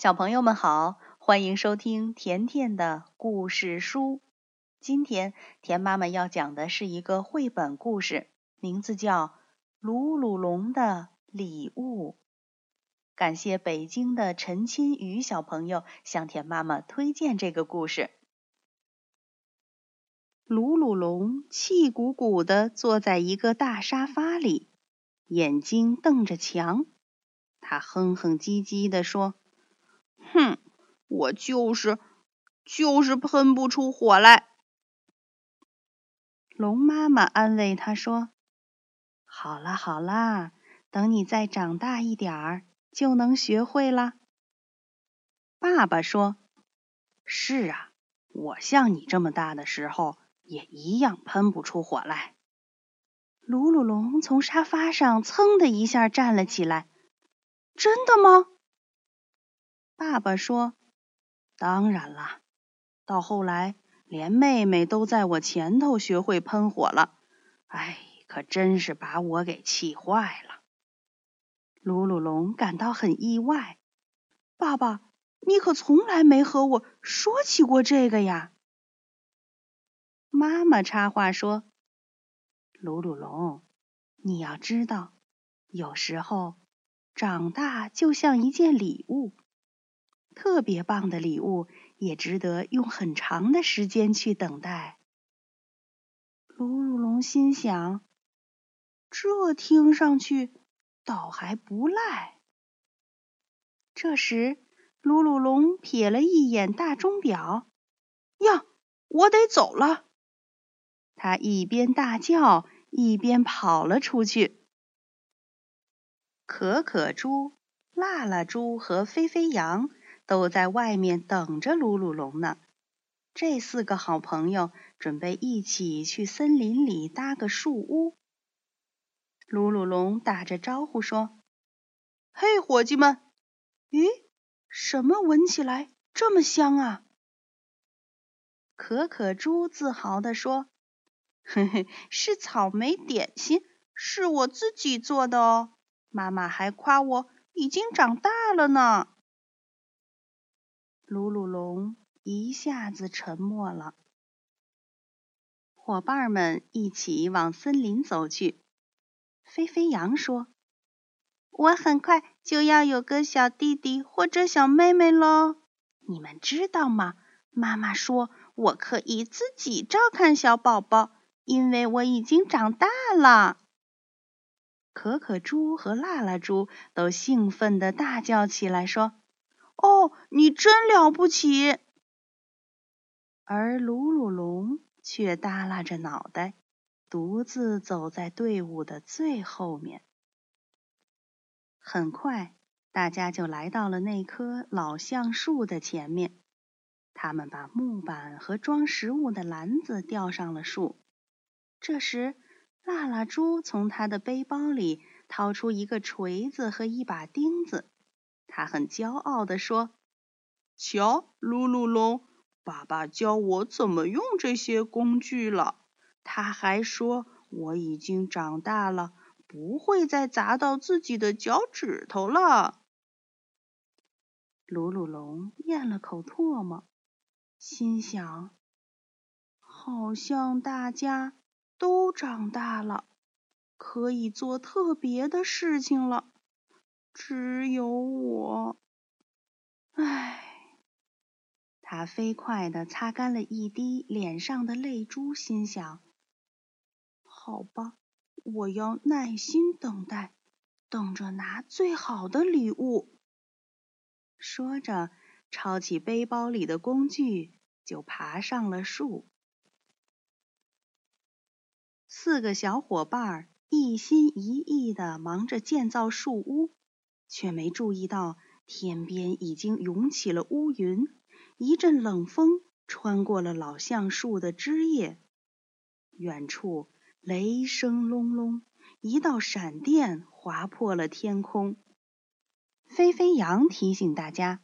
小朋友们好，欢迎收听甜甜的故事书。今天甜妈妈要讲的是一个绘本故事，名字叫《鲁鲁龙的礼物》。感谢北京的陈清宇小朋友向甜妈妈推荐这个故事。鲁鲁龙气鼓鼓地坐在一个大沙发里，眼睛瞪着墙。他哼哼唧唧地说：“哼，我就是就是喷不出火来。”龙妈妈安慰他说：“好啦好啦，等你再长大一点儿，就能学会了。”爸爸说：“是啊，我像你这么大的时候。”也一样喷不出火来。鲁鲁龙从沙发上噌的一下站了起来。真的吗？爸爸说：“当然啦，到后来连妹妹都在我前头学会喷火了。哎，可真是把我给气坏了。”鲁鲁龙感到很意外。爸爸，你可从来没和我说起过这个呀。妈妈插话说：“鲁鲁龙，你要知道，有时候长大就像一件礼物，特别棒的礼物也值得用很长的时间去等待。”鲁鲁龙心想：“这听上去倒还不赖。”这时，鲁鲁龙瞥了一眼大钟表，呀，我得走了。他一边大叫，一边跑了出去。可可猪、辣辣猪和飞飞羊都在外面等着鲁鲁龙呢。这四个好朋友准备一起去森林里搭个树屋。鲁鲁龙打着招呼说：“嘿，伙计们！咦，什么闻起来这么香啊？”可可猪自豪地说。嘿嘿，是草莓点心，是我自己做的哦。妈妈还夸我已经长大了呢。鲁鲁龙一下子沉默了。伙伴们一起往森林走去。飞飞羊说：“我很快就要有个小弟弟或者小妹妹喽。你们知道吗？妈妈说我可以自己照看小宝宝。”因为我已经长大了，可可猪和辣辣猪都兴奋地大叫起来，说：“哦，你真了不起！”而鲁鲁龙却耷拉着脑袋，独自走在队伍的最后面。很快，大家就来到了那棵老橡树的前面。他们把木板和装食物的篮子吊上了树。这时，辣辣猪从他的背包里掏出一个锤子和一把钉子。他很骄傲地说：“瞧，鲁鲁龙，爸爸教我怎么用这些工具了。他还说我已经长大了，不会再砸到自己的脚趾头了。”鲁鲁龙咽了口唾沫，心想：“好像大家……”都长大了，可以做特别的事情了。只有我，唉。他飞快地擦干了一滴脸上的泪珠，心想：好吧，我要耐心等待，等着拿最好的礼物。说着，抄起背包里的工具，就爬上了树。四个小伙伴一心一意地忙着建造树屋，却没注意到天边已经涌起了乌云，一阵冷风穿过了老橡树的枝叶。远处雷声隆隆，一道闪电划破了天空。飞飞羊提醒大家：“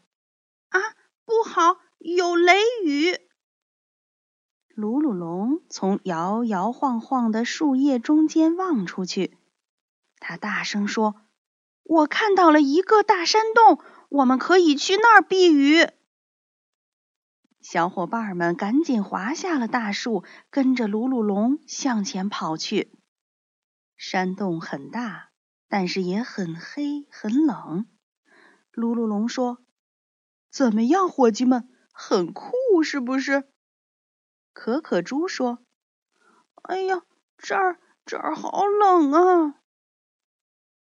啊，不好，有雷雨！”鲁鲁龙从摇摇晃晃的树叶中间望出去，他大声说：“我看到了一个大山洞，我们可以去那儿避雨。小伙伴们赶紧滑下了大树，跟着鲁鲁龙向前跑去。山洞很大，但是也很黑很冷。鲁鲁龙说：“怎么样，伙计们，很酷是不是？”可可猪说：“哎呀，这儿这儿好冷啊！”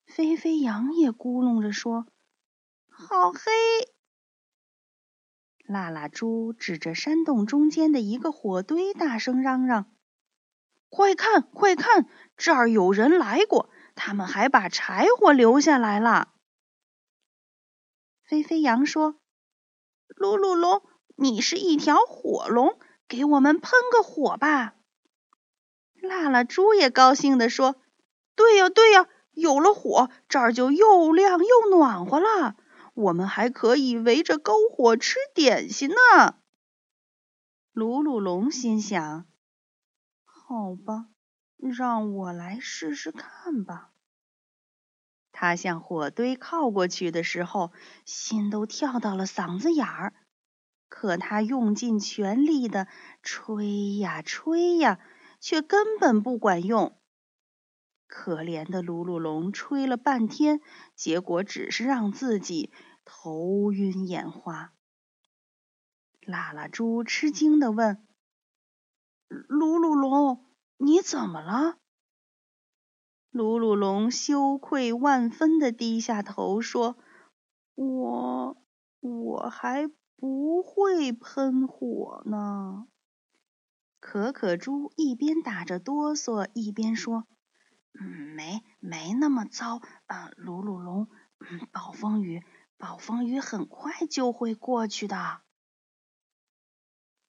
飞飞羊也咕哝着说：“好黑！”辣辣猪指着山洞中间的一个火堆，大声嚷嚷：“快看，快看，这儿有人来过，他们还把柴火留下来了。”飞飞羊说：“噜噜龙，你是一条火龙，给我们喷个火吧！”辣辣猪也高兴地说：“对呀，对呀。”有了火，这儿就又亮又暖和了。我们还可以围着篝火吃点心呢。鲁鲁龙心想：“好吧，让我来试试看吧。”他向火堆靠过去的时候，心都跳到了嗓子眼儿。可他用尽全力的吹呀吹呀，却根本不管用。可怜的鲁鲁龙吹了半天，结果只是让自己头晕眼花。辣辣猪吃惊的问：“鲁鲁龙，你怎么了？”鲁鲁龙羞愧万分的低下头说：“我我还不会喷火呢。”可可猪一边打着哆嗦，一边说。嗯没没那么糟啊，鲁鲁龙，嗯暴风雨，暴风雨很快就会过去的。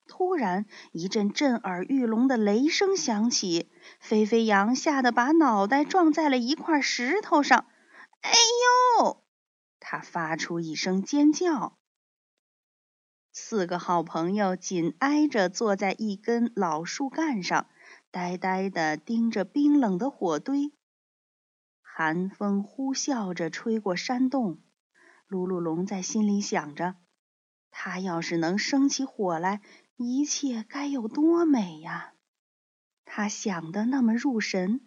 突然，一阵震耳欲聋的雷声响起，飞飞羊吓得把脑袋撞在了一块石头上。哎呦！他发出一声尖叫。四个好朋友紧挨着坐在一根老树干上。呆呆地盯着冰冷的火堆，寒风呼啸着吹过山洞。鲁鲁龙在心里想着：他要是能生起火来，一切该有多美呀！他想的那么入神，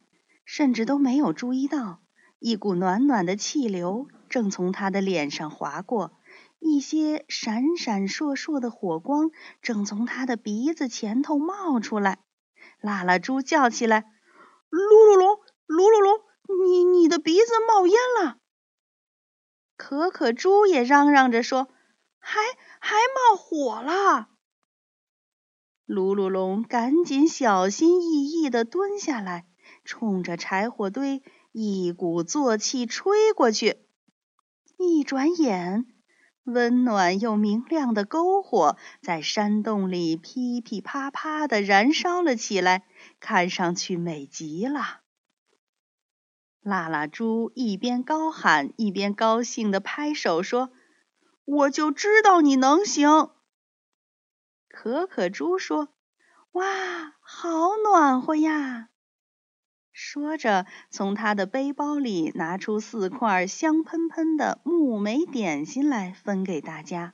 甚至都没有注意到，一股暖暖的气流正从他的脸上划过，一些闪闪烁烁的火光正从他的鼻子前头冒出来。辣辣猪叫起来：“鲁鲁龙，鲁鲁龙，你你的鼻子冒烟了！”可可猪也嚷嚷着说：“还还冒火了！”鲁鲁龙赶紧小心翼翼地蹲下来，冲着柴火堆一鼓作气吹过去。一转眼。温暖又明亮的篝火在山洞里噼噼啪啪地燃烧了起来，看上去美极了。辣辣猪一边高喊，一边高兴地拍手说：“我就知道你能行！”可可猪说：“哇，好暖和呀！”说着，从他的背包里拿出四块香喷喷的木梅点心来分给大家。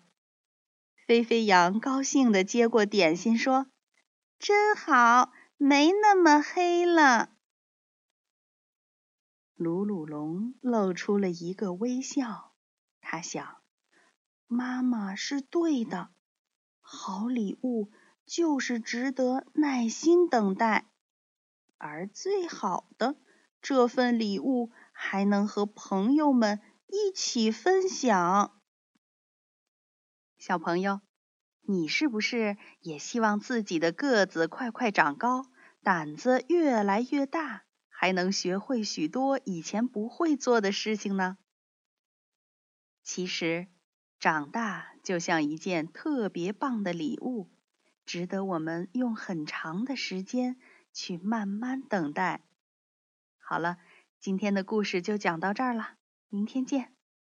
飞飞羊高兴地接过点心，说：“真好，没那么黑了。”鲁鲁龙露出了一个微笑，他想：“妈妈是对的，好礼物就是值得耐心等待。”而最好的这份礼物，还能和朋友们一起分享。小朋友，你是不是也希望自己的个子快快长高，胆子越来越大，还能学会许多以前不会做的事情呢？其实，长大就像一件特别棒的礼物，值得我们用很长的时间。去慢慢等待。好了，今天的故事就讲到这儿了，明天见。